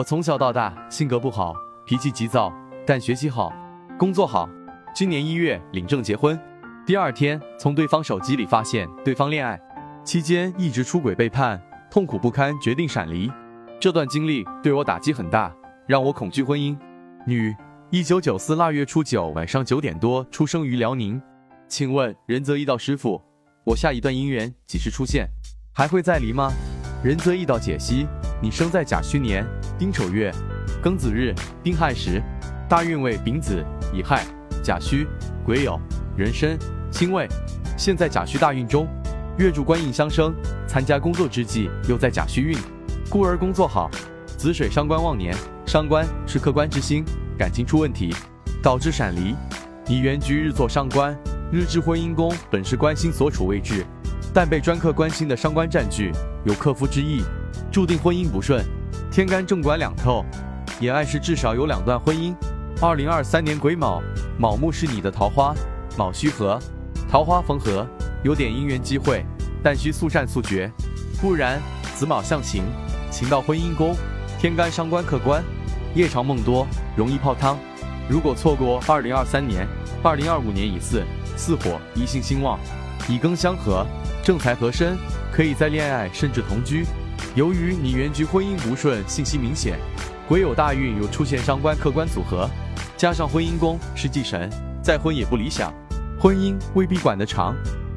我从小到大性格不好，脾气急躁，但学习好，工作好。今年一月领证结婚，第二天从对方手机里发现对方恋爱，期间一直出轨背叛，痛苦不堪，决定闪离。这段经历对我打击很大，让我恐惧婚姻。女，一九九四腊月初九晚上九点多出生于辽宁。请问仁泽易道师傅，我下一段姻缘几时出现？还会再离吗？仁泽易道解析：你生在甲戌年丁丑月庚子日丁亥时，大运为丙子、乙亥、甲戌、癸酉、壬申、辛未。现在甲戌大运中，月柱官印相生，参加工作之际又在甲戌运，故而工作好。子水伤官旺年，伤官是客观之星，感情出问题，导致闪离。你原局日坐伤官，日至婚姻宫本是官星所处位置。但被专克官星的伤官占据，有克夫之意，注定婚姻不顺。天干正管两透，也暗示至少有两段婚姻。二零二三年癸卯，卯木是你的桃花，卯戌合，桃花逢合，有点姻缘机会，但需速战速决，不然子卯相刑，情到婚姻宫，天干伤官克官，夜长梦多，容易泡汤。如果错过二零二三年，二零二五年乙巳，巳火，一性兴旺，乙庚相合。正财合身，可以在恋爱甚至同居。由于你原局婚姻不顺，信息明显，癸酉大运有出现伤官客官组合，加上婚姻宫是忌神，再婚也不理想，婚姻未必管得长。